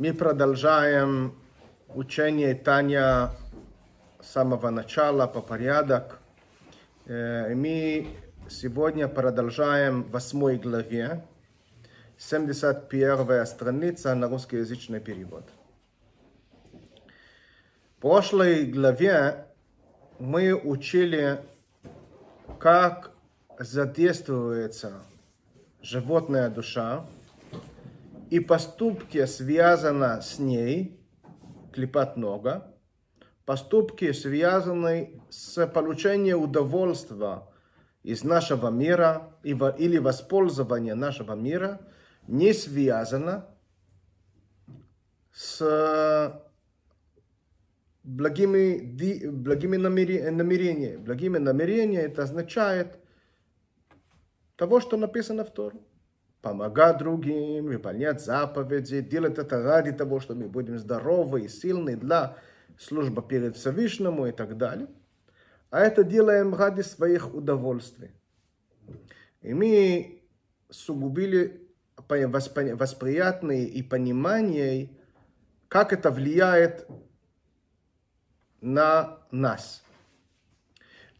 Мы продолжаем учение Таня с самого начала по порядок. Э, Мы сегодня продолжаем в восьмой главе, 71 страница на русскоязычный перевод. В прошлой главе мы учили, как задействуется животная душа, и поступки, связаны с ней, клепать нога, поступки, связанные с получением удовольствия из нашего мира или воспользования нашего мира, не связано с благими, благими намерениями. Благими намерениями это означает того, что написано в Тору помогать другим, выполнять заповеди, делать это ради того, что мы будем здоровы и сильны для службы перед Всевышнему и так далее. А это делаем ради своих удовольствий. И мы сугубили восприятные и понимание, как это влияет на нас.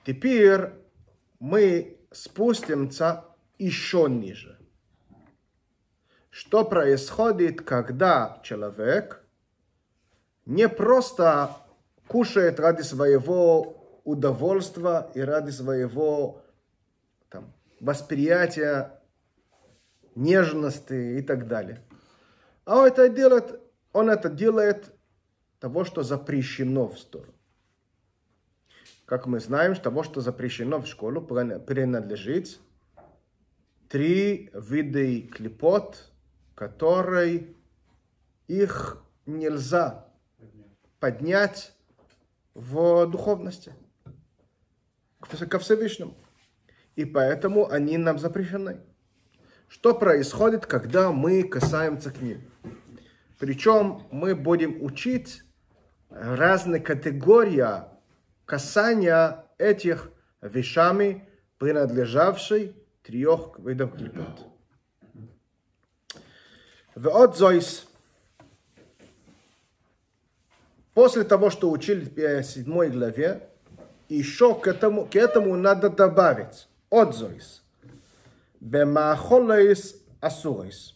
Теперь мы спустимся еще ниже что происходит, когда человек не просто кушает ради своего удовольствия и ради своего там, восприятия, нежности и так далее. А он это делает, он это делает того, что запрещено в сторону. Как мы знаем, того, что запрещено в школу, принадлежит три вида клепот – которой их нельзя поднять в духовности, ко Всевышнему. И поэтому они нам запрещены. Что происходит, когда мы касаемся к ним? Причем мы будем учить разные категории касания этих вещами, принадлежавшей трех видов клепот. ועוד зойс. После того, что учили в седьмой главе, еще к этому, к этому надо добавить от зойс. Бемахолейс асурейс.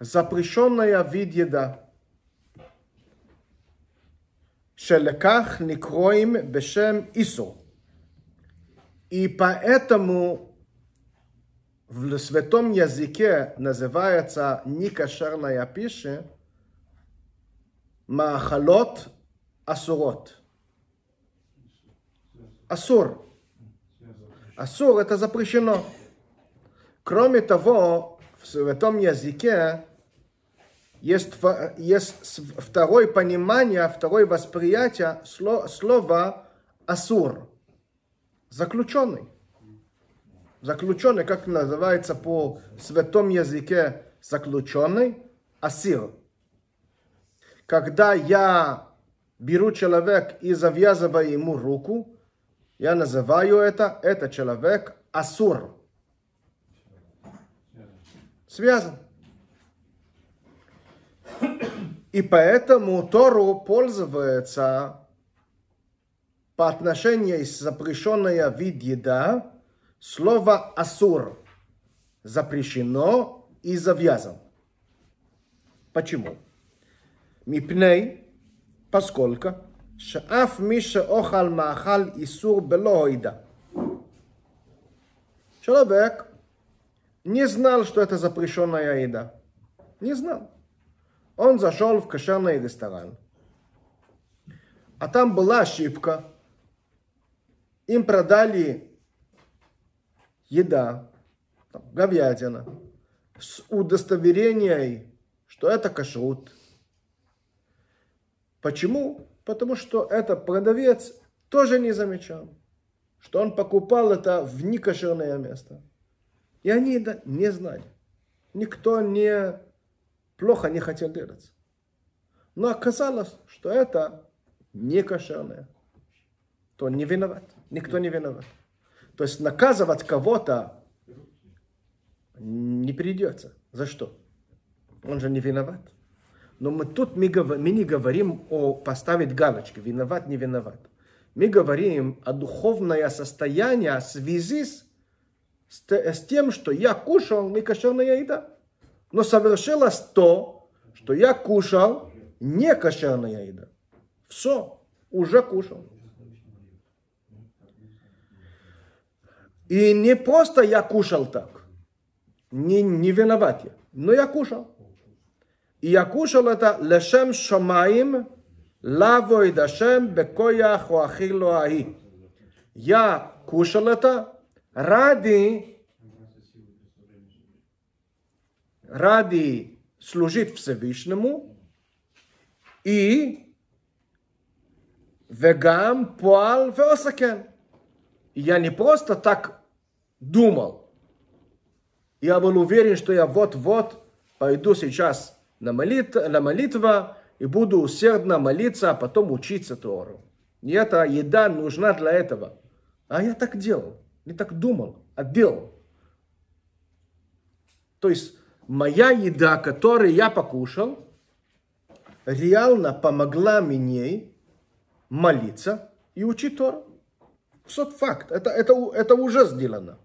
Запрещенная вид еда. שלכך נקרואים בשם איסור. И поэтому в святом языке называется некошерная пища махалот асурот. Асур. Асур это запрещено. Кроме того, в святом языке есть, есть второе понимание, второе восприятие слова асур. Заключенный заключенный, как называется по святом языке заключенный, асир. Когда я беру человека и завязываю ему руку, я называю это, это человек асур. Связан. И поэтому Тору пользуется по отношению с запрещенной вид еда, Слово «асур» запрещено и завязано. Почему? Мипней, поскольку шаф миша охал махал исур белоида. Человек не знал, что это запрещенная еда. Не знал. Он зашел в кошерный ресторан. А там была ошибка. Им продали еда, там, говядина, с удостоверением, что это кашрут. Почему? Потому что этот продавец тоже не замечал, что он покупал это в некошерное место. И они это не знали. Никто не плохо не хотел делать. Но оказалось, что это не кошерное. То не виноват. Никто не виноват. То есть наказывать кого-то не придется. За что? Он же не виноват. Но мы тут мы, мы не говорим о поставить галочки, виноват, не виноват. Мы говорим о духовное состояние в связи с, с тем, что я кушал некошерная еда. Но совершилось то, что я кушал некошерная еда. Все, уже кушал. И не просто я кушал так, не, не виноват я, но я кушал. И я кушал это лешем шамаим, лавой дашем бекоях уахилу аи. Я кушал это ради, ради служить Всевышнему и וגם פועל ועושה כן. Я не просто так думал. Я был уверен, что я вот-вот пойду сейчас на, молит, на молитва и буду усердно молиться, а потом учиться Тору. И эта еда нужна для этого. А я так делал. Не так думал, а делал. То есть моя еда, которую я покушал, реально помогла мне молиться и учить Тору. Сот факт. Это, это, это уже сделано.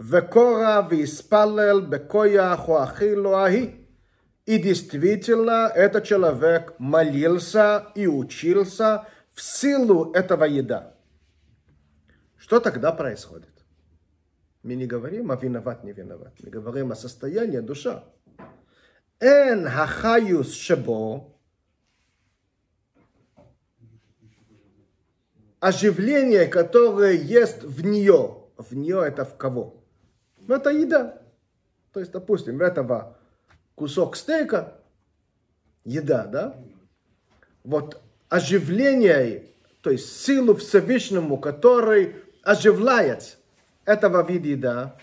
Векора виспалел бекоях уахилу ахи. И действительно, этот человек молился и учился в силу этого еда. Что тогда происходит? Мы не говорим о виноват, не виноват. Мы говорим о состоянии душа. Эн хахаюс шебо оживление, которое есть в нее. В нее это в кого? Это еда. То есть, допустим, этого кусок стейка, еда, да? Вот оживление, то есть силу Всевышнему, который оживляет этого вида еда,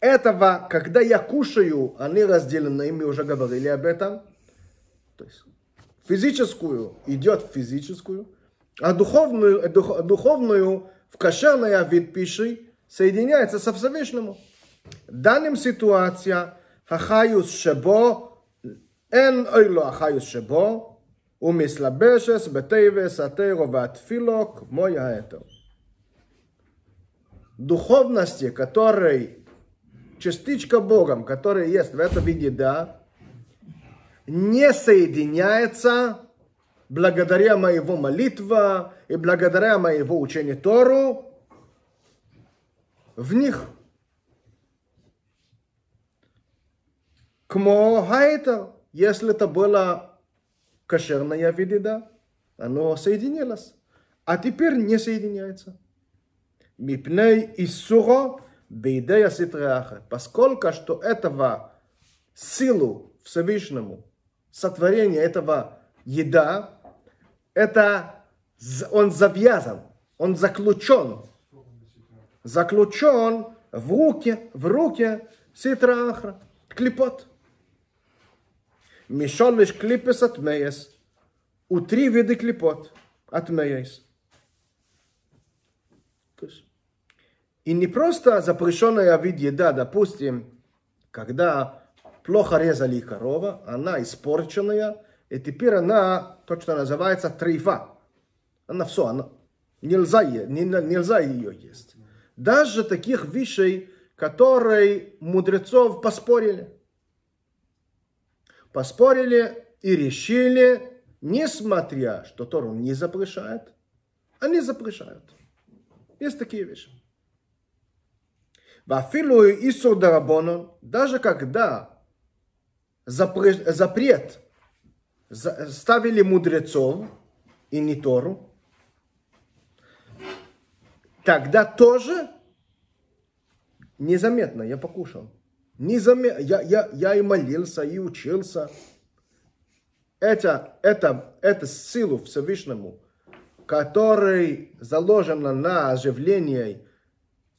этого, когда я кушаю, они разделены, мы уже говорили об этом. То есть физическую идет в физическую, а духовную, дух, духовную в кошерный вид пищи соединяется со Всевышнему. В данном ситуации החיות שבו, אין אוי לו החיות שבו, ומסלבשס בטייבס התירו והתפילו כמו яэтер. Духовности, которой частичка Богом, которая есть в этом виде, да, не соединяется благодаря моего молитва и благодаря моего учения Тору в них. Кмо хайта, если это было кошерная видеда, оно соединилось. А теперь не соединяется. Мипней Исуро бейдея ситреаха. Поскольку что этого силу Всевышнему сотворения этого еда, это он завязан, он заключен. Заключен в руке, в руке ситра клипот. Мишолиш клипес от меес. У три вида клипот от меес. И не просто запрещенная вид еда, допустим, когда плохо резали корова, она испорченная, и теперь она, то, что называется, трейфа. Она все, она, нельзя, не, нельзя ее есть. Даже таких вещей, которые мудрецов поспорили. Поспорили и решили, несмотря, что Тору не запрещает, они запрещают. Есть такие вещи. Вафилу Исур Дарабонон, даже когда запрет ставили мудрецов и не Тору, тогда тоже незаметно я покушал. Незаметно. Я, я, я и молился, и учился. Это, это, это силу Всевышнему, который заложена на оживление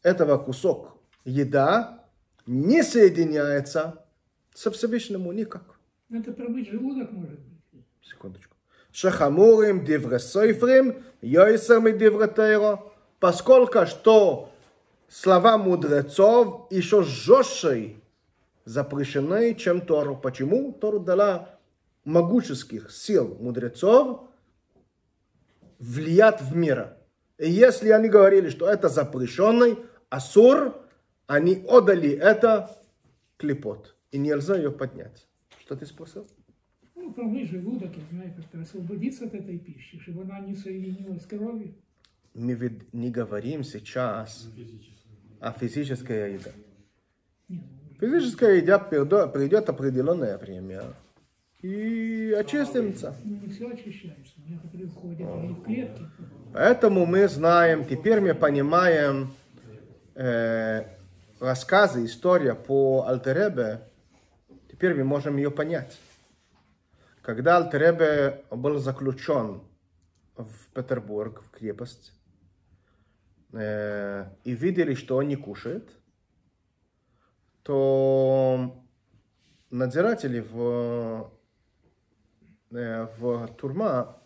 этого кусок еда, не соединяется со Всевышнему никак. Это промыть желудок может быть. Секундочку. Шахамурим дивресойфрим, йойсер дивретейро, поскольку что слова мудрецов еще жестче запрещены, чем Тору. Почему? Тору дала могущеских сил мудрецов влиять в мир. И если они говорили, что это запрещенный Асур, они отдали это клепот. И нельзя ее поднять. Что ты спросил? Ну, промыть желудок, как-то освободиться от этой пищи, чтобы она не соединилась с кровью. Мы ведь не говорим сейчас о физической еде. Физическая еда придет, определенное время и очистится. ну, не все очищается. Некоторые входят и в клетки. Поэтому мы знаем, теперь мы понимаем э, рассказы, история по Альтеребе, теперь мы можем ее понять. Когда Альтеребе был заключен в Петербург, в крепость, э, и видели, что он не кушает, то надзиратели в, э, в турма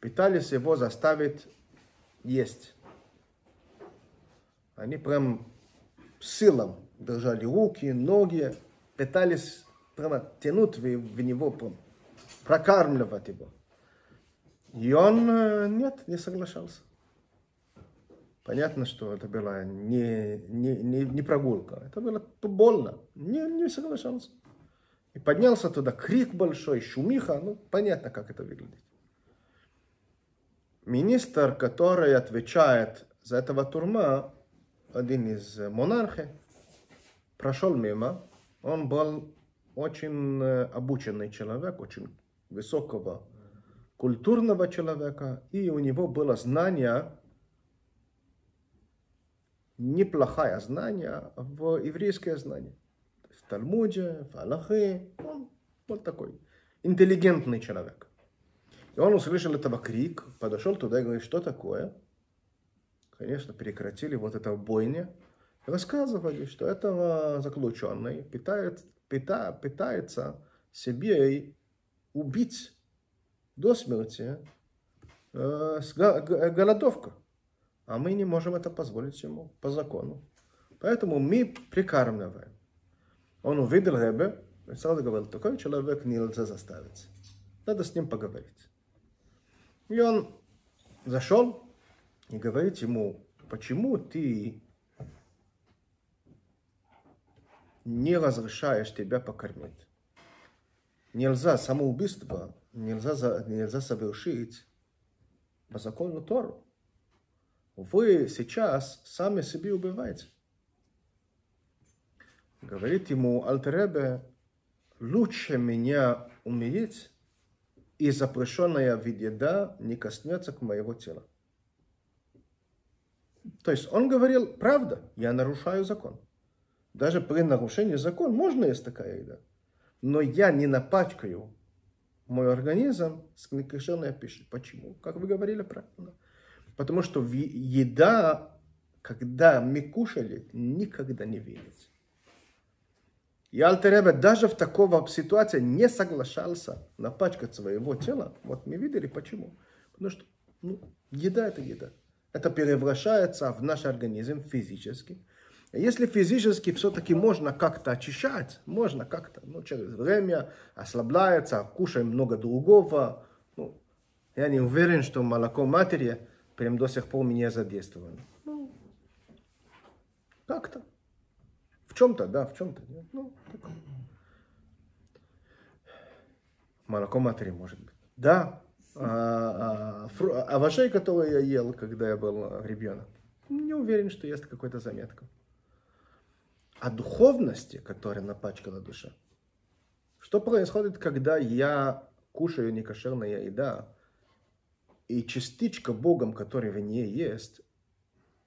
пытались его заставить есть. Они прям силом держали руки, ноги, пытались прямо тянуть в, в него, прям прокармливать его. И он э, нет, не соглашался. Понятно, что это была не, не, не, не прогулка, это было больно, не, не соглашался. И поднялся туда крик большой, шумиха, ну понятно, как это выглядит. Министр, который отвечает за этого турма, один из монархов, прошел мимо. Он был очень э, обученный человек, очень высокого культурного человека, и у него было знание, неплохое знание в еврейское знание. В Талмуде, в Аллахе, он был такой интеллигентный человек. И он услышал этого крик, подошел туда и говорит, что такое? Конечно, прекратили вот это бойня. Рассказывали, что этого заключенный питает, пита, пытается себе убить до смерти э, голодовка. А мы не можем это позволить ему по закону. Поэтому мы прикармливаем. Он увидел Ребе и сразу говорил, такой человек нельзя заставить. Надо с ним поговорить. И он зашел и говорит ему, почему ты не разрешаешь тебя покормить? Нельзя самоубийство, нельзя, нельзя совершить по закону Тору. Вы сейчас сами себе убиваете. Говорит ему Альтеребе, лучше меня умереть, и запрещенная вид еда не коснется к моего тела. То есть он говорил, правда, я нарушаю закон. Даже при нарушении закона можно есть такая еда. Но я не напачкаю мой организм с некошерной пищей. Почему? Как вы говорили правильно. Потому что еда, когда мы кушали, никогда не видится. И Альтеребе даже в такой ситуации не соглашался напачкать своего тела. Вот мы видели почему. Потому что ну, еда это еда. Это превращается в наш организм физически. И Если физически все-таки можно как-то очищать, можно как-то, ну, через время ослабляется, кушаем много другого. Ну, я не уверен, что молоко матери прям до сих пор меня задействовало. Ну, как-то. В чем-то, да, в чем-то. Ну, так. Молоко матери, может быть. Да. А, а, фру- овощей, которые я ел, когда я был ребенок, не уверен, что есть какая-то заметка. О духовности, которая напачкала душа. Что происходит, когда я кушаю некошерная еда, и частичка Богом, которая в ней есть,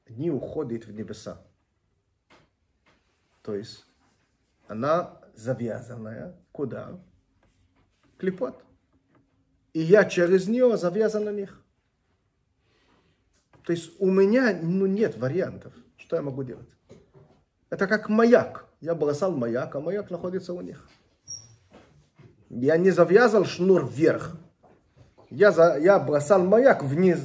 не уходит в небеса. То есть она завязанная куда? Клепот. И я через нее завязан на них. То есть у меня ну, нет вариантов. Что я могу делать? Это как маяк. Я бросал маяк, а маяк находится у них. Я не завязал шнур вверх. Я, за, я бросал маяк вниз.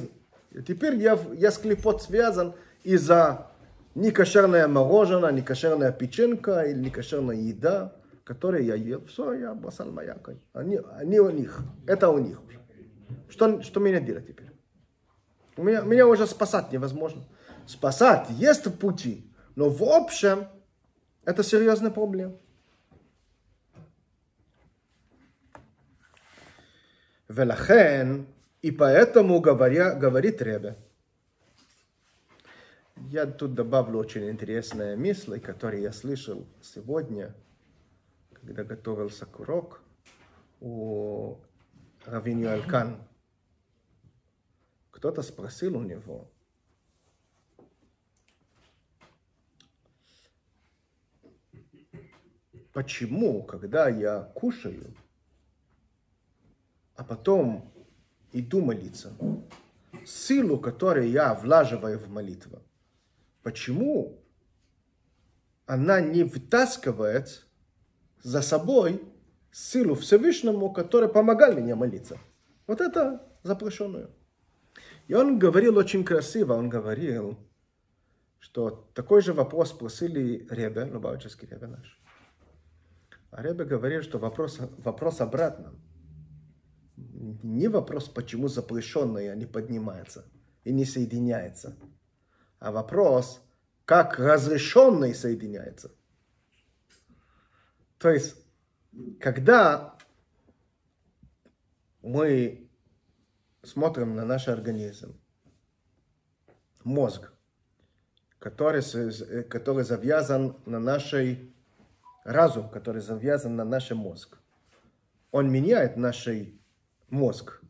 И теперь я, я с клепот связан из-за некошерное мороженое, некошерная печенка или некошерная еда. которые я ел, все, я басал маякой. Они, они у них, это у них. Что, что мне делать теперь? Меня, меня уже спасать невозможно. Спасать есть пути, но в общем это серьезная проблема. Велахен, и поэтому говоря, говорит Ребе. Я тут добавлю очень интересные мысли, которые я слышал сегодня, когда готовился к урок у Равинью Алькан. Кто-то спросил у него, почему, когда я кушаю, потом иду молиться, силу, которую я влаживаю в молитву, почему она не вытаскивает за собой силу Всевышнему, который помогал мне молиться. Вот это запрещенное. И он говорил очень красиво, он говорил, что такой же вопрос спросили Ребе, Лубавический Ребе наш. А Ребе говорил, что вопрос, вопрос обратно. Не вопрос, почему запрещенное не поднимается и не соединяется, а вопрос, как разрешенный соединяется. То есть, когда мы смотрим на наш организм, мозг, который, который завязан на нашей разум, который завязан на наш мозг, он меняет наш мозг,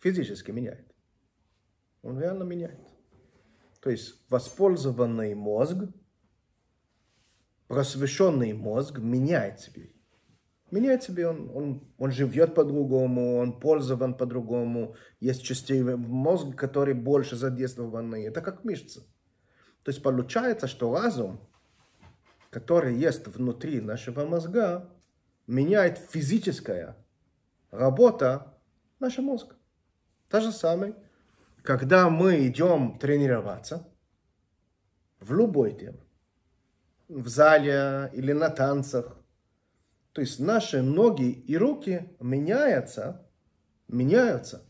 физически меняет. Он реально меняет. То есть воспользованный мозг просвещенный мозг меняет себе. Меняет себе, он, он, он живет по-другому, он пользован по-другому. Есть части мозга, которые больше задействованы. Это как мышцы. То есть получается, что разум, который есть внутри нашего мозга, меняет физическая работа нашего мозга. Та же самое, когда мы идем тренироваться в любой теме, в зале или на танцах. То есть наши ноги и руки меняются, меняются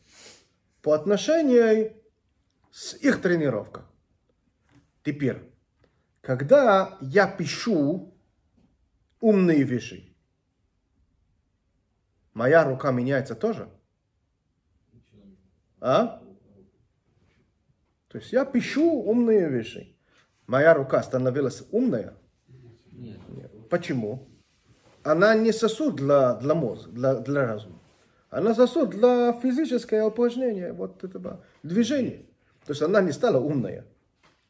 по отношению с их тренировкой. Теперь, когда я пишу умные вещи, моя рука меняется тоже? А? То есть я пишу умные вещи. Моя рука становилась умная – нет. Почему? Она не сосуд для, для мозга, для, для разума. Она сосуд для физического упражнения, вот этого движения. То есть она не стала умная.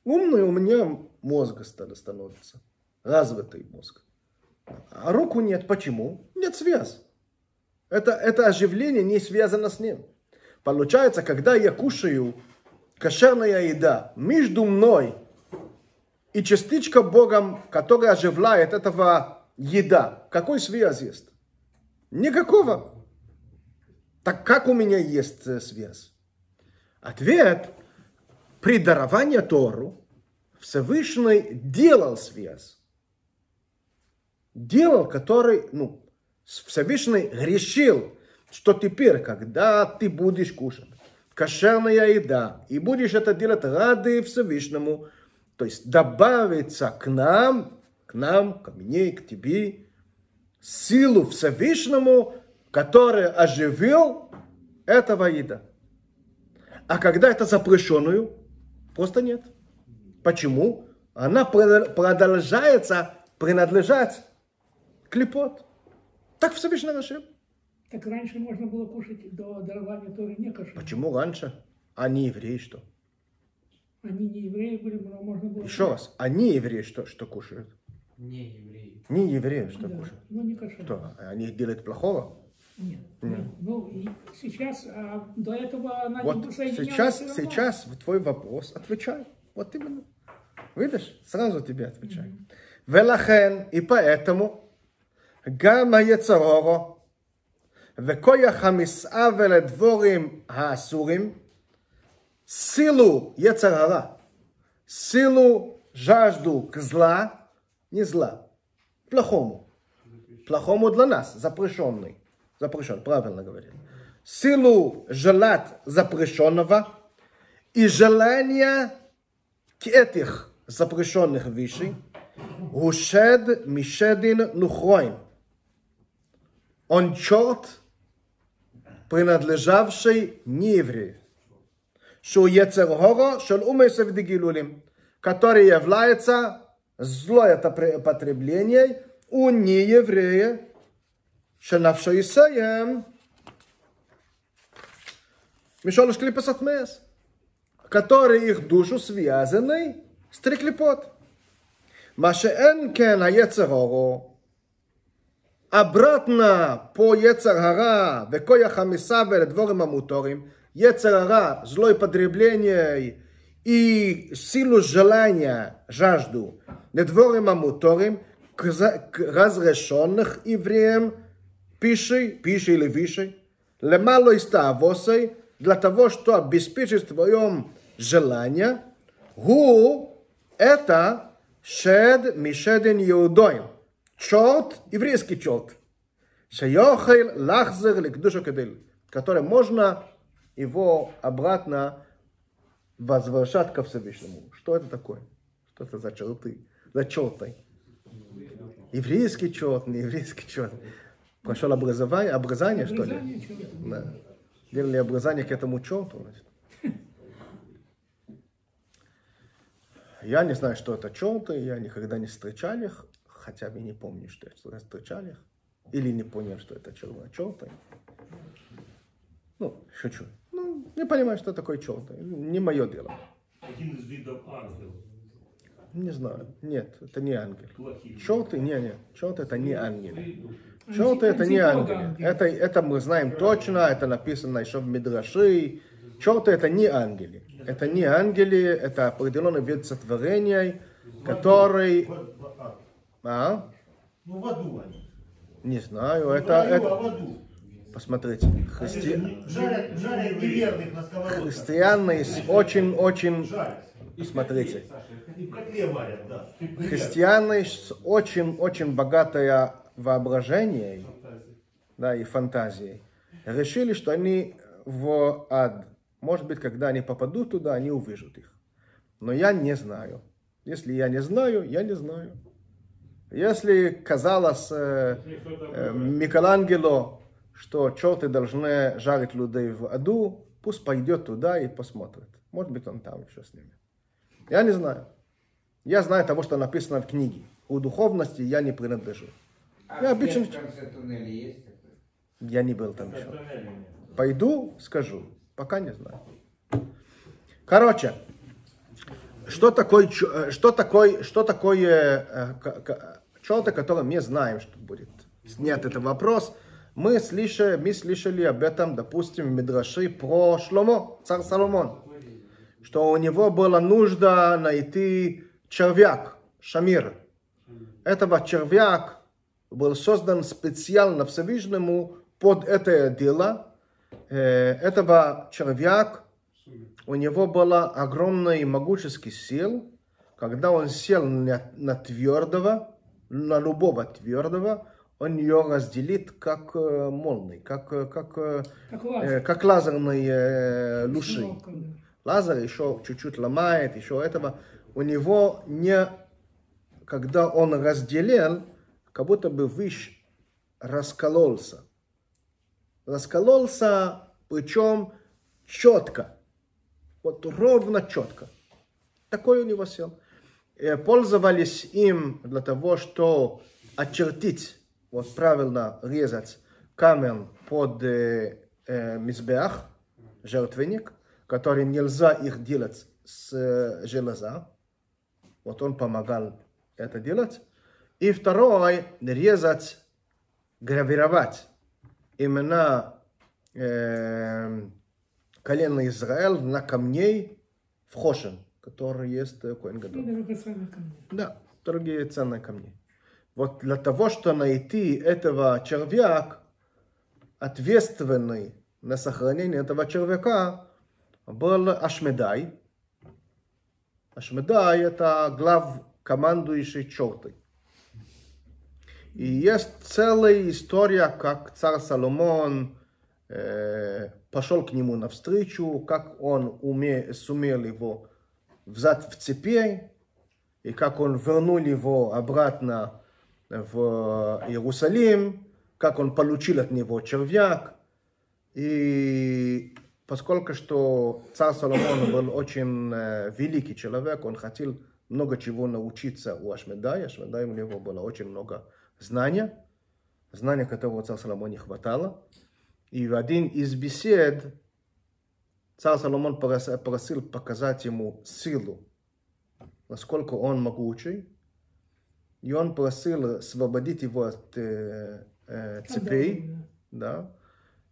Умной у меня мозг стал становиться. Развитый мозг. А руку нет. Почему? Нет связи. Это, это оживление не связано с ним. Получается, когда я кушаю кошерная еда между мной и частичка Богом, которая оживляет этого еда. Какой связь есть? Никакого. Так как у меня есть э, связь? Ответ. При даровании Тору Всевышний делал связь. Делал, который, ну, Всевышний решил, что теперь, когда ты будешь кушать кошерная еда, и будешь это делать ради Всевышнему, то есть добавится к нам, к нам, ко мне, к тебе, силу Всевышнему, который оживил этого еда. А когда это запрещенную, просто нет. Почему? Она продолжается принадлежать клепот. Так Всевышний решил. Так раньше можно было кушать до дарования Торы не кошер. Почему раньше? А не евреи что? Они не евреи были, но можно было... Еще раз, они евреи что, что кушают? Не евреи. Не евреи что да, кушают? Ну, не кошер. Что, они делают плохого? Нет. Нет. Ну, и сейчас, а до этого она Вот не сейчас, сейчас в твой вопрос отвечай. Вот именно. Видишь, сразу тебе отвечаю. Велахен, и поэтому, גם היצרורו, וכוח המסעה ולדבורים האסורים, силу Ецарара, силу жажду к зла, не зла, плохому, плохому для нас, запрещенный. Запрещен, правильно говорит. Силу желать запрещенного и желание к этих запрещенных вещей. Гушед мишедин нухроин. Он черт, принадлежавший не еврею. Шу Ецергора, шел умесев дигилулим, который является злое потребление у нееврея, שנפשו יסיים משלוש клипас отмес, который их душу связаны с три клипот. Машеэн кен היצר обратно по Ецаргара, Векояха Мисавель, Дворим Амуторим, Ецаргара, злое потребление и силу желания, жажду, Недворим Амуторим, к разрешенных евреям, пиши, пиши или виши, лемало истаавосой, для того, что обеспечить твоем желание, гу, это шед мишеден иудоим. Черт, еврейский черт. Шайохел лахзер ликдушу кедель, который можно его обратно возвращать ко Всевышнему. Что это такое? Что это за черты? За черты? Еврейский черт, не еврейский черт. Прошел образование, образование, что ли? Да. Делали образование к этому черту. Значит. Я не знаю, что это черты, я никогда не встречал их, хотя бы не помню, что я встречал их. Или не понял, что это черты. Ну, шучу. Ну, не понимаю, что такое черты. Не мое дело. Один из видов ангелов. Не знаю. Нет, это не ангел. Черты, не, не. Черты это не ангел. Черты это не ангелы. Это, это мы знаем точно, это написано еще в Мидраши. Черты это не ангелы. Это не ангелы, это определенный вид сотворения, который... А? Ну, в аду они. Не знаю, Ну, это... в раю, это... а в аду. Посмотрите, христи... Жарят, жарят неверных на сковородках. христиане очень-очень... Посмотрите. Христиане с очень-очень богатое воображение да, и фантазией решили, что они в ад. Может быть, когда они попадут туда, они увижут их. Но я не знаю. Если я не знаю, я не знаю. Если казалось э, э, Микеланджело, что черты должны жарить людей в аду, пусть пойдет туда и посмотрит. Может быть, он там еще с ними. Я не знаю. Я знаю того, что написано в книге. У духовности я не принадлежу. А Я обычно- в конце туннеля есть такой? Я не был там еще. Пойду, скажу. Пока не знаю. Короче, что такое, э, что такое, что такое к- к- черты, которые мы знаем, что будет снят этот вопрос. Мы слышали, мы слышали об этом, допустим, в Мидраши про Шломо, царь Соломон, что у него была нужда найти червяк, шамир. Этого червяк был создан специально Всевышнему под это дело. Э, Этого червяк, у него была огромный могуческий сил. Когда он сел на, на твердого, на любого твердого, он ее разделит как э, молний, как, э, как, э, Как лазер. как лазерные лучи. Лазер еще чуть-чуть ломает, еще этого. У него не, когда он разделил, как будто бы выш раскололся. Раскололся, причем четко. Вот ровно четко. Такой у него сел. Э, Пользовались им для того, что очертить, вот правильно резать камень под э, э, мизбеах, жертвенник, который нельзя их делать с э, железа. Вот он помогал это делать. И второй, резать, гравировать имена э, колена Израиль на камней в Хошин, который есть Коэн Гадоль. Да, другие ценные камни. Вот для того, чтобы найти этого червяк, ответственный на сохранение этого червяка, был Ашмедай. Ашмедай – это глав командующий чертой. И есть целая история, как царь Соломон э, пошел к нему навстречу, как он уме, сумел его взять в цепи, и как он вернул его обратно в Иерусалим, как он получил от него червяк. И поскольку что царь Соломон был очень э, великий человек, он хотел много чего научиться у Ашмедая. Ашмедай у него было очень много знания, знания которого царь Соломон не хватало. И в один из бесед царь Соломон прос- просил показать ему силу, насколько он могучий. И он просил освободить его от э, э, цепей. Да.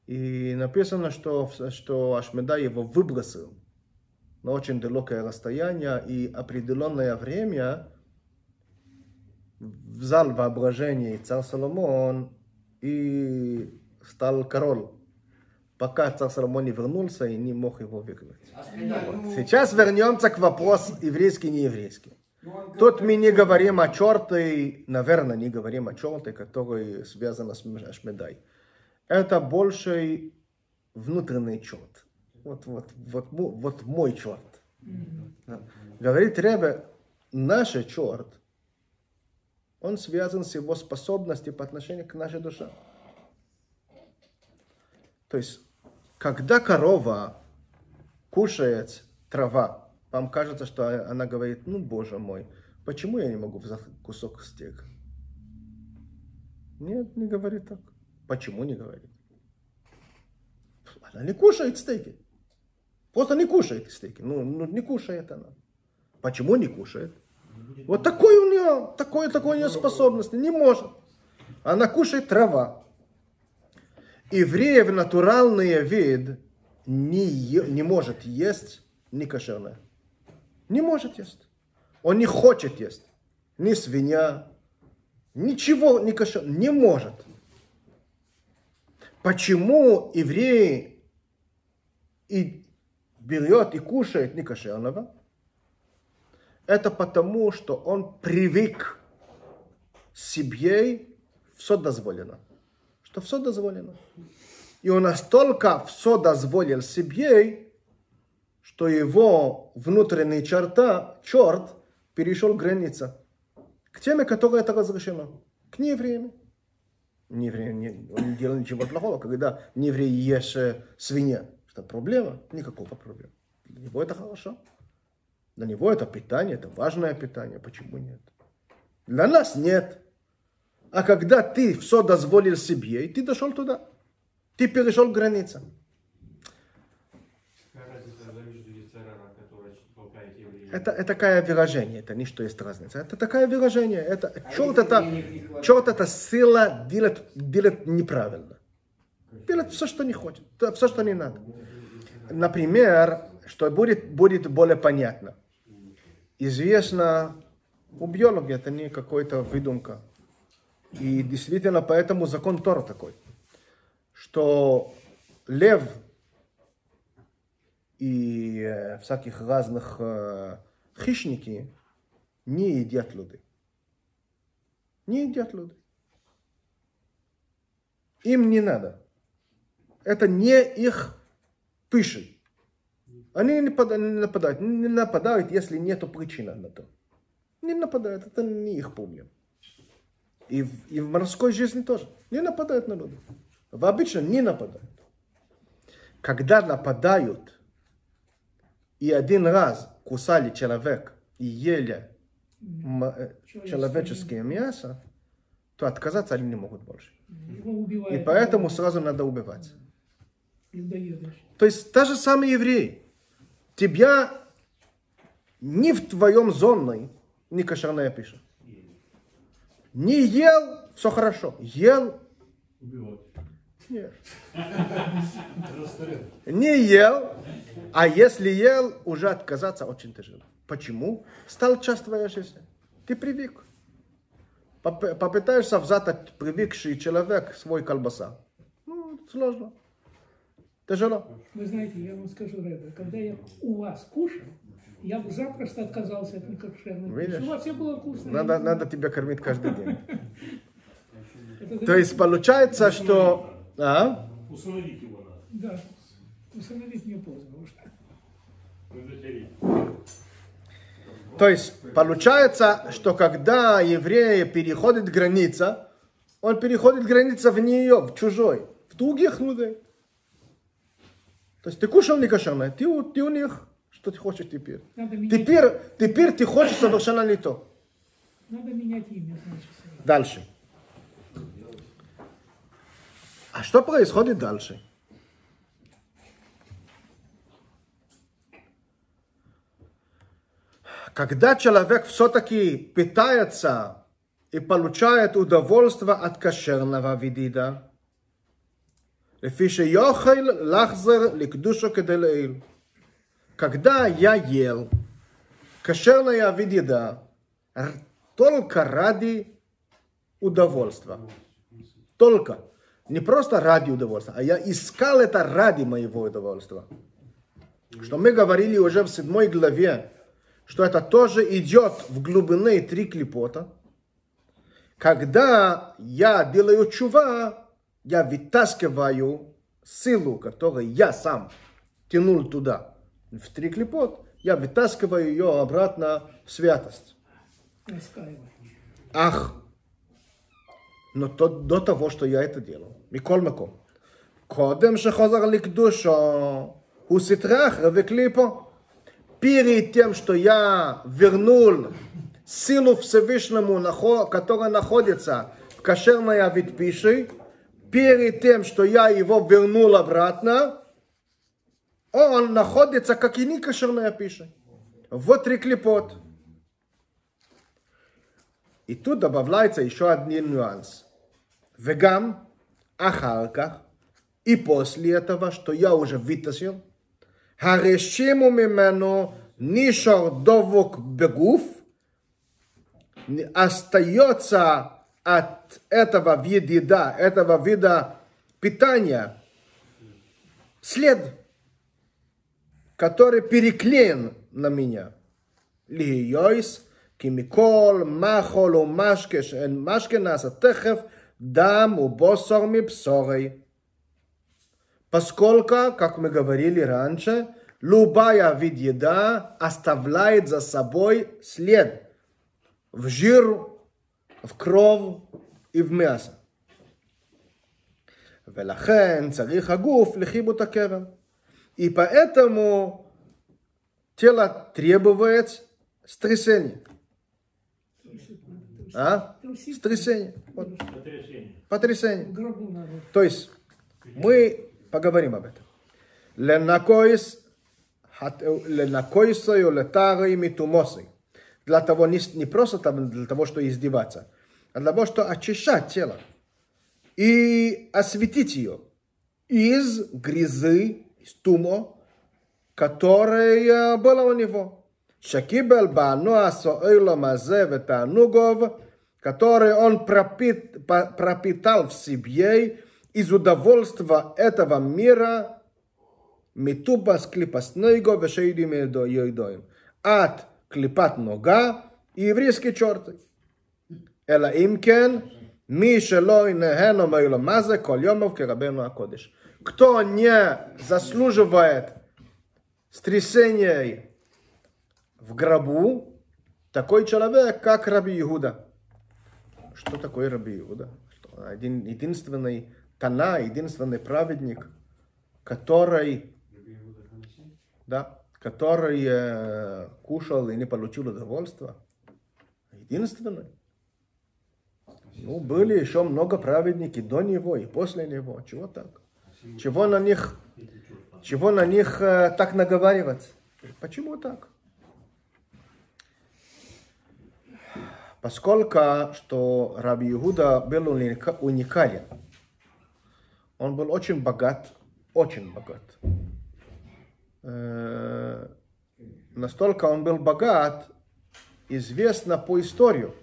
И написано, что, что Ашмеда его выбросил на очень далекое расстояние и определенное время взял воображение царь Соломон и стал король, пока царь Соломон не вернулся и не мог его выиграть. Ну, Сейчас вернемся к вопросу еврейский, не еврейский. ну, Тут мы не говорим о черте, наверное, не говорим о черте, который связан с Ашмедай. Это больше внутренний черт. Вот, вот, вот, вот мой черт. Да. Говорит Ребе, наш черт, он связан с его способностью по отношению к нашей душе. То есть, когда корова кушает трава, вам кажется, что она говорит, ну, боже мой, почему я не могу взять кусок стейка? Нет, не говорит так. Почему не говорит? Она не кушает стейки. Просто не кушает стейки. Ну, ну, не кушает она. Почему не кушает? Вот такой у нее, такой, такой у нее способность. Не может. Она кушает трава. Евреев натуральный вид не, не может есть не кошерное. Не может есть. Он не хочет есть. Ни свинья, ничего не кошерное. Не может. Почему еврей и берет и кушает некошерного? Это потому, что он привык себе все дозволено. Что все дозволено. И он настолько все дозволил себе, что его внутренняя черта, черт, перешел границу к теме, которая это разрешено. К неевреям. Не не, он не делал ничего плохого, когда не ешь э, свинья. Что проблема? Никакого проблемы. Для него это хорошо. Для него это питание, это важное питание. Почему нет? Для нас нет. А когда ты все дозволил себе, и ты дошел туда, ты перешел границу. Это, это такое выражение, это не что есть разница. Это такое выражение. Это, А черт, это, не черт это сила делать, делать неправильно. Делать все, что не хочет, все, что не надо. Например, что будет, будет более понятно. Известно, у биологии это не какая-то выдумка. И действительно, поэтому закон Тора такой, что лев и э, всяких разных э, хищники не едят люди. Не едят люди. Им не надо. Это не их пища. Они не нападают, не нападают, если нет причины на то. Не нападают, это не их проблема. И в, и в морской жизни тоже. Не нападают на людей. В обычно не нападают. Когда нападают, и один раз кусали человек и ели э, человеческое мясо, то отказаться они не могут больше. И поэтому сразу надо убивать. То есть та же самая еврей. Тебя не в твоем зоне не кошерная пища. Не ел, все хорошо. Ел, нет. Не ел, а если ел, уже отказаться очень тяжело. Почему? Стал часть твоей жизни. Ты привык. Поп- Попытаешься взять привыкший человек свой колбаса. Ну, сложно. Тяжело. Вы знаете, я вам скажу, Рэбе, когда я у вас кушал, я бы запросто отказался от пищи. Видишь? У вас все было вкусно. Надо, надо тебя кормить каждый день. То есть получается, что... А? Установить его надо. Да, установить не поздно уже. То есть получается, что когда евреи переходят граница, он переходит граница в нее, в чужой, в других людей. То есть ты кушал не кошерное, ты, ты у них, что ты хочешь теперь? Надо менять, Теперь, теперь ты хочешь совершенно не то. надо менять имя, значит. сразу. Дальше. А что происходит дальше? Когда человек все-таки питается и получает удовольствие от кошерного вида, לפי שיוכל לחזר לקדושו כדי לעיל. когда я ел кошерное вид еда только ради удовольствия. Только. Не просто ради удовольствия, а я искал это ради моего удовольствия. Что мы говорили уже в седьмой главе, что это тоже идет в глубины три клепота. Когда я делаю чува, я вытаскиваю силу, которую я сам тянул туда, в три клепот, я вытаскиваю ее обратно в святость. Ах, но то, до того, что я это делал. Миколь Маком. Кодем шехозар ликдуша. Уситрах ревеклипо. Перед тем, что я вернул силу Всевышнему, которая находится в кошерной авитпиши, перед тем, что я его вернул обратно, он находится как и не кошерная пища. Вот три клепот. И тут добавляется еще один нюанс. וגם אחר כך, и после этого, что я уже вытащил, הרשימו ממנו נשאר דבוק בגוף, остается от этого вида еда, этого вида питания след, который переклеен на меня. להיות כי מכל מחול ומשקה שאין משקה נעשה תכף דם ובוסר מבשורי. Поскольку, как мы говорили раньше, любая вид еда оставляет за собой след в жир, в кровь и в мясо. ולכן צריך הגוף לכיבוד הקרן. И поэтому тело требует стрясения. А? Стрясение. Вот. Потрясение. Потрясение. То есть мы поговорим об этом. Ленакоис э, ленакоисою летарой митумосой. Для того, не, не просто там для того, чтобы издеваться, а для того, чтобы очищать тело и осветить ее из грязи. из тумо, которая была у него. שקיבל בנו הסוער לו מזה ותענוגוב, который он пропит, по- пропитал в себе из удовольствия этого мира, מתובס קליפס ניגו ושיידים ידועים. עד קליפת נוגה, еврейские черты. אלא אם כן, מי שלא ינהנו מאילו מה זה כל יומוב כרבנו הקודש. Кто не заслуживает стрясения в гробу, такой человек, как Раби Иуда. Что такое Раби Иуда? Один единственный Тана, единственный праведник, который, да, который э, кушал и не получил удовольствия. Единственный. Ну, были еще много праведников до него и после него. Чего так? Чего на них, чего на них э, так наговаривать? Почему так? Поскольку, что Раби Иуда был уника- уникален, он был очень богат, очень богат. Э, Настолько он был богат, известно по историю,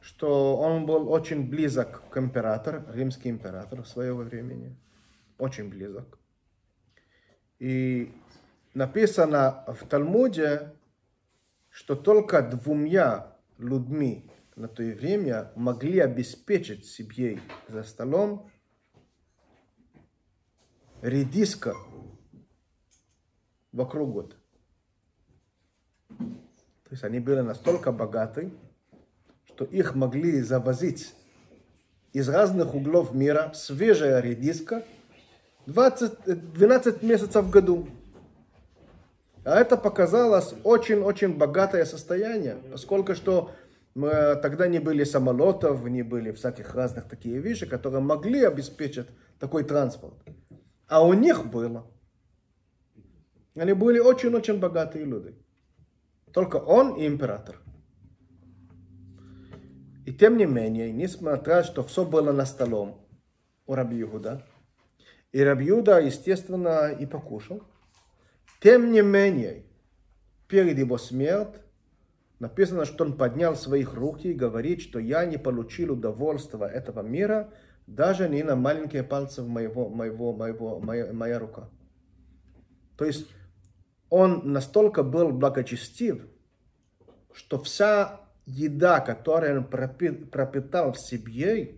что он был очень близок к императору, римский император своего времени, очень близок. И написано в Талмуде, что только двумя людьми на то время могли обеспечить себе за столом редиска вокруг года. То есть они были настолько богаты, что их могли завозить из разных углов мира свежая редиска 20, 12 месяцев в году. А это показалось очень-очень богатое состояние, поскольку что мы, тогда не были самолетов, не были всяких разных таких вещей, которые могли обеспечить такой транспорт. А у них было. Они были очень-очень богатые люди. Только он и император. И тем не менее, несмотря, что все было на столом у Раби Юда, и Раби Юда, естественно, и покушал, тем не менее, перед его смертью написано, что он поднял своих руки и говорит, что я не получил удовольствия этого мира, даже не на маленькие пальцы моего, моего, моего, моя, моя рука. То есть он настолько был благочестив, что вся еда, которую он пропи- пропитал в себе,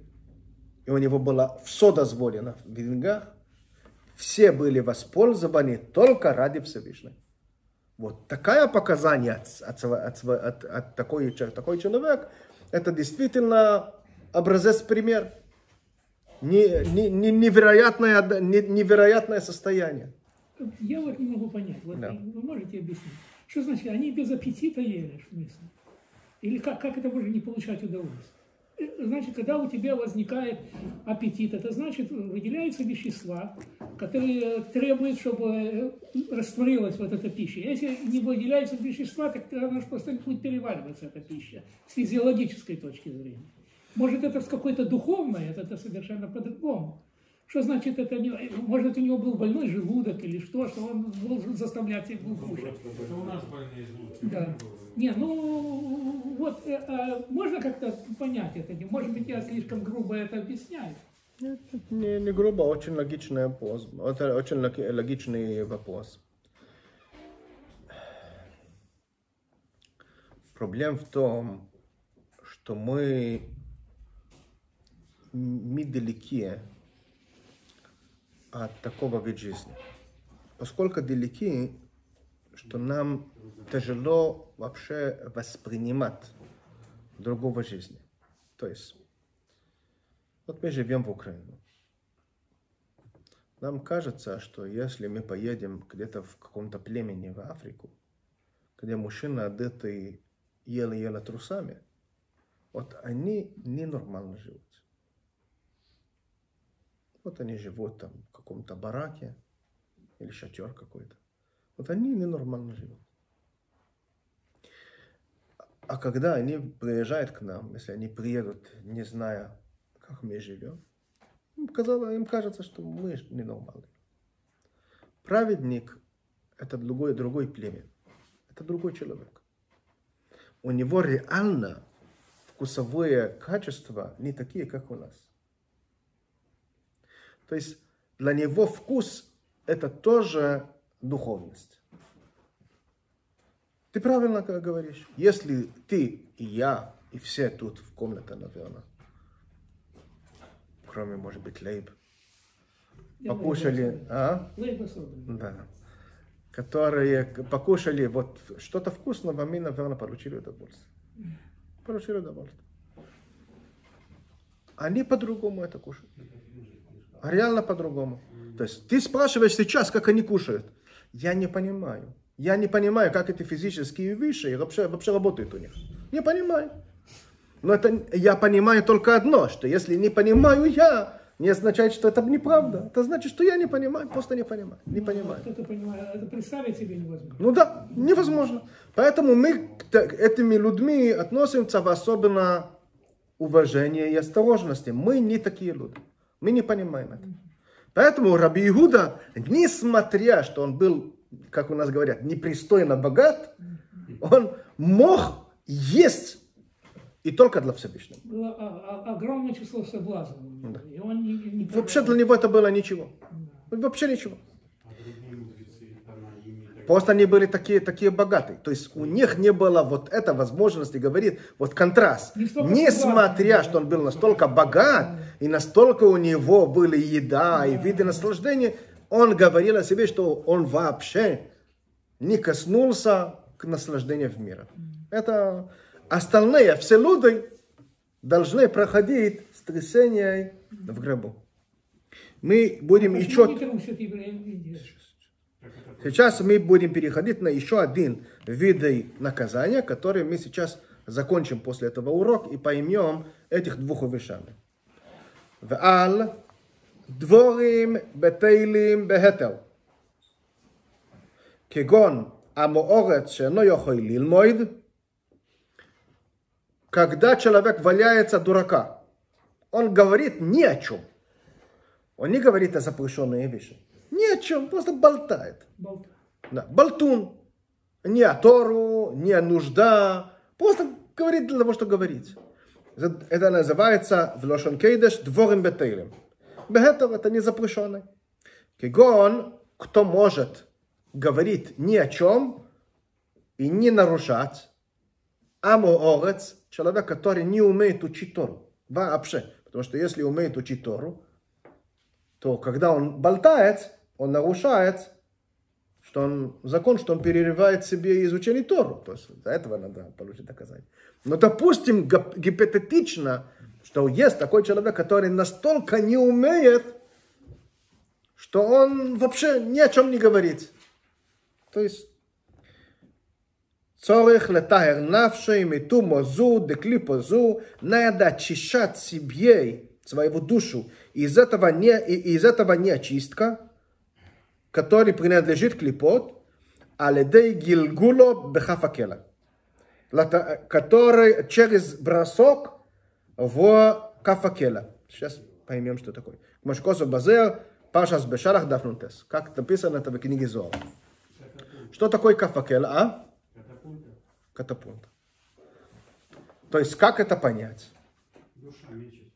и у него было все дозволено в деньгах, все были воспользованы только ради Всевышнего. Вот такое показание от, от, от, от, от такой, такой человек, это действительно образец пример. Не, не, не- невероятное, не- невероятное состояние. Я вот не могу понять, вот Да. вы можете объяснить, что значит, они без аппетита ели, в смысле? Или как, как это можно не получать удовольствие? Э, Значит, когда у тебя возникает аппетит, это значит, выделяются вещества, которые требуют, чтобы э, растворилась вот эта пища. Если не выделяются вещества, так она же просто будет перевариваться, эта пища, с физиологической точки зрения. Может, это с какой-то духовной, это, это совершенно по-другому. Что значит это не... Может, у него был больной желудок или что, что он должен заставлять их кушать. Это у нас больные желудки. Да. Не, ну вот э, а можно как-то понять это? Не- Может быть, я слишком грубо это объясняю. Нет, это не, не грубо, очень логичный вопрос. Это очень логи- логичный вопрос. Проблема в том, что мы, мы далеки от такого вида жизни. Поскольку далеки, что нам тяжело вообще воспринимать другого жизни. То есть вот мы живем в Украине. Нам кажется, что если мы поедем где-то в каком-то племени в Африку, где мужчины одеты еле-еле трусами, вот они ненормально живут. Вот они живут там в каком-то бараке или шатер какой-то. Вот они ненормально живут. А когда они приезжают к нам, если они приедут, не зная, как мы живем, им, казалось, им кажется, что мы ж ненормальные. Праведник – это другой, другой племя. Это другой человек. У него реально вкусовые качества не такие, как у нас. То есть для него вкус – это тоже духовность. Ты правильно говоришь. Если ты и я, и все тут в комнате, наверное, кроме, может быть, Лейб, Я покушали, а? Да. Которые покушали вот что-то вкусного, мы, наверное, получили удовольствие. Получили удовольствие. Они по-другому это кушают. А Реально по-другому. То есть ты спрашиваешь сейчас, как они кушают. Я не понимаю. Я не понимаю, как эти физические вещи вообще, вообще работают у них. Не понимаю. Но это я понимаю только одно, что если не понимаю я, не означает, что это неправда. Это значит, что я не понимаю, просто не понимаю. Не понимаю. Вот это понимаю, это представить себе невозможно. Ну да, невозможно. Поэтому мы к этими людьми относимся в особенно уважение и осторожности. Мы не такие люди. Мы не понимаем это. Поэтому Раби Иуда, несмотря, что он был, как у нас говорят, непристойно богат, он мог есть и только для Всевышнего. Было а- а- огромное число соблазнов. него, И он не, не Вообще для него это было ничего. Вообще ничего. А другие мудрецы, Танаим и так Просто они были такие, такие богатые. То есть у них не было вот этой возможности говорить, вот контраст. Несмотря, что он был настолько богат, и настолько у него были еда и виды наслаждения, он говорил о себе, что он вообще не коснулся к наслаждению в мире. Это остальные, все люди должны проходить стрясение в гробу. Мы будем Почему еще... не трусят евреи? Сейчас мы будем переходить на еще один вид наказания, который мы сейчас закончим после этого урока и поймем этих двух вещами. ועל דבורים בתהילים בהתר, כגון המאורץ שאינו יכול ללמוד, когда человек валяется дурака, он говорит ни о чем. Он не говорит о запрещенные вещи. Ни о чем, просто болтает. Болтают. Да, болтун. Не о Тору, не о нужда. Просто говорит для того, что говорить. Это- называется в Лошон Кейдеш дворим бетейлем. Бехетов это не запрещенный. Кегон, кто может говорить ни о чем и не нарушать, амоорец, человек, который не умеет учить Тору. Вообще. Потому что если умеет учить Тору, то когда он болтает, он нарушает что он, закон, что он перерывает себе изучение Тору. То есть за этого надо получить доказание. Но допустим гипотетично, что есть такой человек, который настолько не умеет, что он вообще ни о чем не говорит. То есть Цорых летаер навшей, мету мозу, декли позу. Надо очищать себе, своего душу. Из этого не, из этого не очистка который принадлежит клипот, аледей гилгуло бехафакела, который через бросок в кафакела. Сейчас поймем, что такое. Машкосу базер, пашас бешарах дафнунтес. Как написано это в книге Зоар. Что такое кафакела, а? Катапульта. Катапульт. То есть, как это понять? Душа мечет.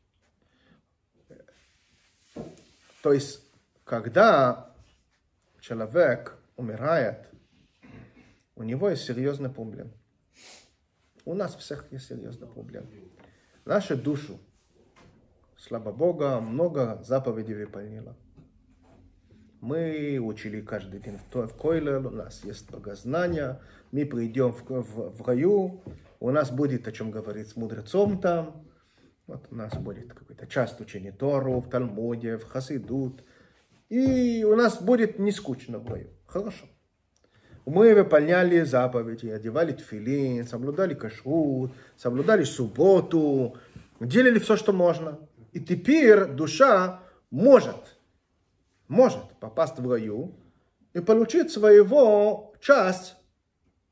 То есть, когда человек умирает, у него есть серьезная проблема. У нас всех есть серьезная проблема. Нашу душу, слава Бога, много заповедей выполнила. Мы учили каждый день в, в Койлер, у нас есть богознание, мы придем в, в, в раю, у нас будет о чем говорить с мудрецом там, вот у нас будет какой-то часть учения Тору, в Талмуде, в Хасидут. И у нас будет не скучно в раю. Хорошо. Мы выполняли заповеди, одевали тфилин, соблюдали кашрут, соблюдали субботу, делали все, что можно. И теперь душа может, может попасть в раю и получить своего часть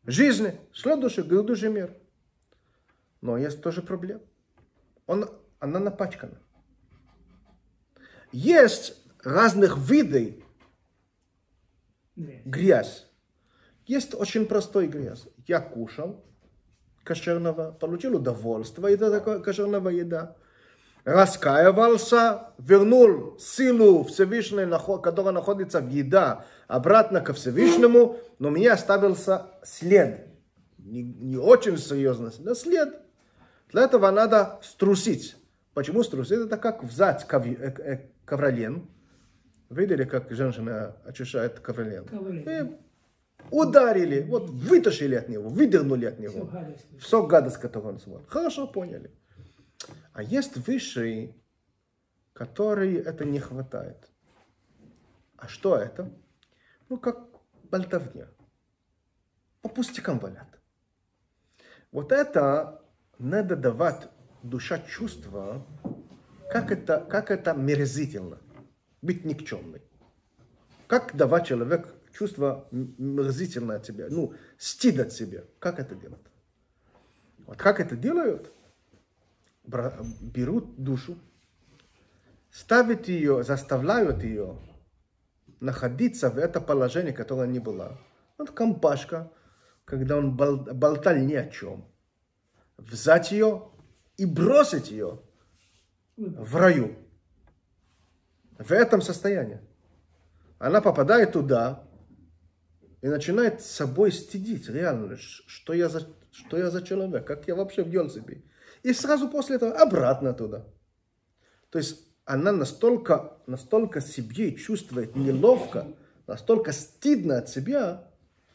жизни, следующий грядущий мир. Но есть тоже проблема он, она напачкана. Есть разных видов Грязь. грязь. Есть очень простой грязь. Я кушал кошерного, получил удовольствие от кошерного еда, раскаивался, вернул силу Всевышней, нахо- которая находится в еда, обратно ко Всевышнему, но у меня оставился след. Не, не очень серьезный, но след. Для этого надо струсить. Почему струсить? Это как взять ковролин. Видели, как женщина очищает ковролин? И ударили, вот вытащили от него, выдернули от Все него. гадость. Все гадость, которую он смог. Хорошо поняли. А есть высшие, которые это не хватает. А что это? Ну, как болтовня. По пустякам валят. Вот это надо давать душа чувства, как это, как это мерзительно быть никчемной. Как давать человек чувство мерзительное от себя, ну, стыд от себя. Как это делать? Вот как это делают? Берут душу, ставят ее, заставляют ее находиться в это положение, которое не была. Вот компашка, когда он бол- болтал ни о чем. Взять ее и бросить ее в раю. В этом состоянии. Она попадает туда, и начинает собой стыдить, реально, что я за, что я за человек, как я вообще вел себя. И сразу после этого обратно туда. То есть она настолько, настолько себе чувствует неловко, настолько стыдно от себя,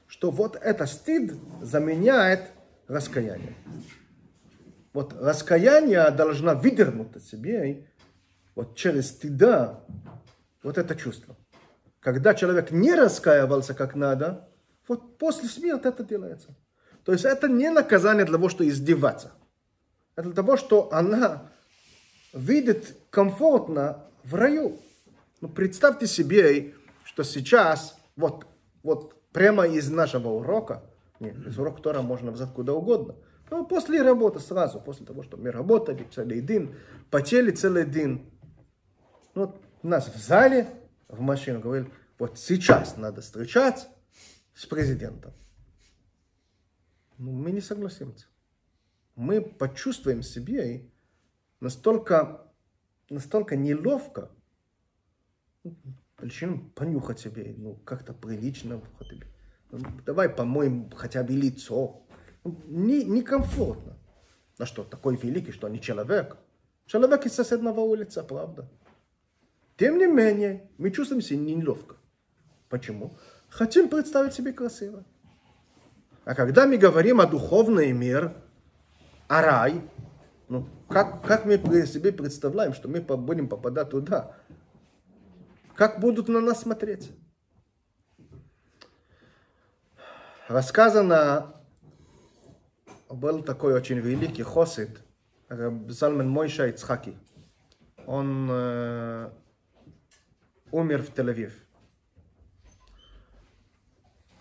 что вот это стыд заменяет раскаяние. Вот раскаяние должна выдернуть от себя вот через стыда вот это чувство. Когда человек не раскаивался как надо, вот после смерти это делается. То есть это не наказание для того, что издеваться. Это для того, что она видит комфортно в раю. Ну, представьте себе, что сейчас, вот, вот прямо из нашего урока, нет, из урока Тора можно взять куда угодно, но после работы сразу, после того, что мы работали целый день, потели целый день, ну, вот нас в зале, в машину говорили, вот сейчас надо встречаться с президентом. Ну, мы не согласимся. Мы почувствуем себе и настолько, настолько неловко, ну, начнем понюхать себе, ну, как-то прилично. ну, Давай помоем хотя бы лицо. Ну, Не, некомфортно. А что, такой великий, что не человек? Человек из соседнего улицы, правда. Тем не менее, мы чувствуем себя неловко. Почему? Хотим представить себе красиво. А когда мы говорим о духовный мир, о рай, ну, как, как мы себе представляем, что мы будем попадать туда? Как будут на нас смотреть? Рассказано, был такой очень великий хосид, Раб Залман Мойша Ицхаки. Он э, умер в Тель-Авив.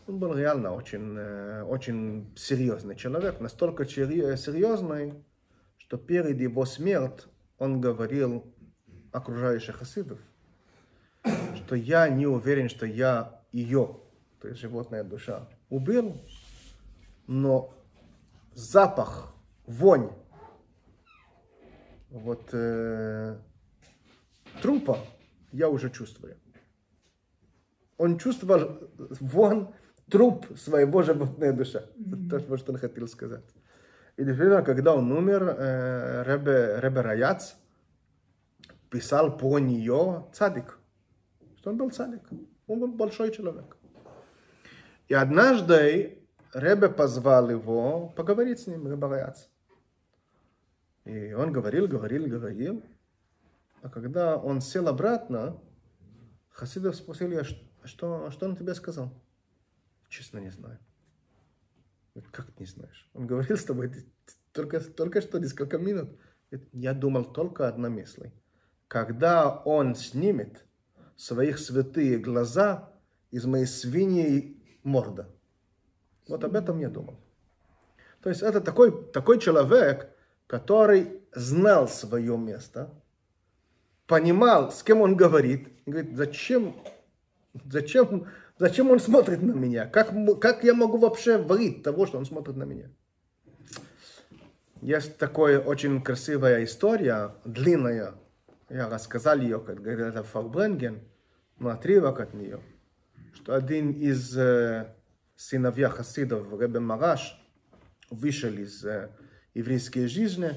Он был реально очень, очень серьезный человек, настолько серьезный, что перед его смертью он говорил окружающих хасидов, что я не уверен, что я ее, то есть животная душа, убил, но запах, вонь вот э, трупа я уже чувствую. Он чувствовал вон труп своего животной души. Это то, что он хотел сказать. И действительно, когда он умер, э, Ребе, Ребе Раяц писал по нее цадик. Что он был цадик. Он был большой человек. И однажды Ребе позвал его поговорить с ним, Ребе Раяц. И он говорил, говорил, говорил. А когда он сел обратно, Хасидов спросили, а что, что он тебе сказал? Честно, не знаю. Как не знаешь? Он говорил с тобой только, только что, несколько минут. Я думал только одна мысль. Когда он снимет своих святые глаза из моей свиньей морда. Вот об этом я думал. То есть это такой, такой человек, который знал свое место, понимал, с кем он говорит. Говорит, зачем, зачем, зачем он смотрит на меня? Как, как я могу вообще варить того, что он смотрит на меня? Есть такая очень красивая история, длинная. Я рассказал ее, как говорят Фарбренген, но отрывок от нее. Что один из э, сыновья хасидов, Ребе Мараш, вышел из э, еврейской жизни,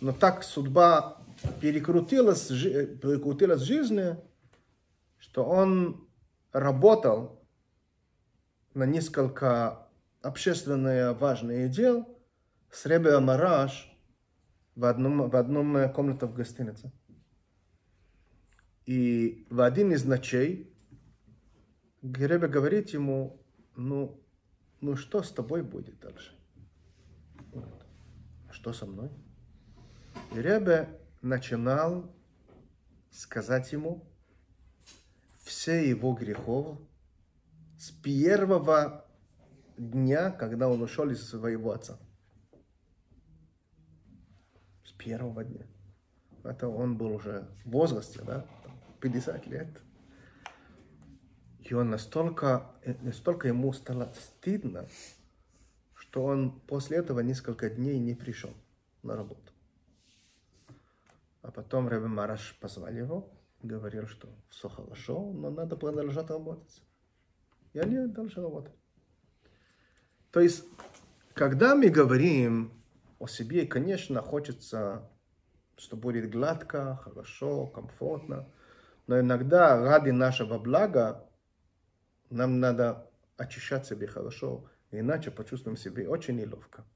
но так судьба перекрутилась, перекрутилась в жизни, что он работал на несколько общественно важных дел с Ребе Мараш в одном, в одном э, комнате в гостинице. И в один из ночей Ребе говорит ему, ну, ну что с тобой будет дальше? Что со мной? И Ребе начинал сказать ему все его грехов с первого дня, когда он ушел из своего отца. С первого дня. Это он был уже в возрасте, да, там, 50 лет. И он настолько, э, настолько ему стало стыдно, что он после этого несколько дней не пришел на работу. А потом Ребе Мараш позвал его, говорил, что все хорошо, но надо продолжать работать. и они дальше работают. То есть, когда мы говорим о себе, конечно, хочется, что будет гладко, хорошо, комфортно, но иногда ради нашего блага нам надо очищать себе хорошо, иначе почувствуем себя очень неловко.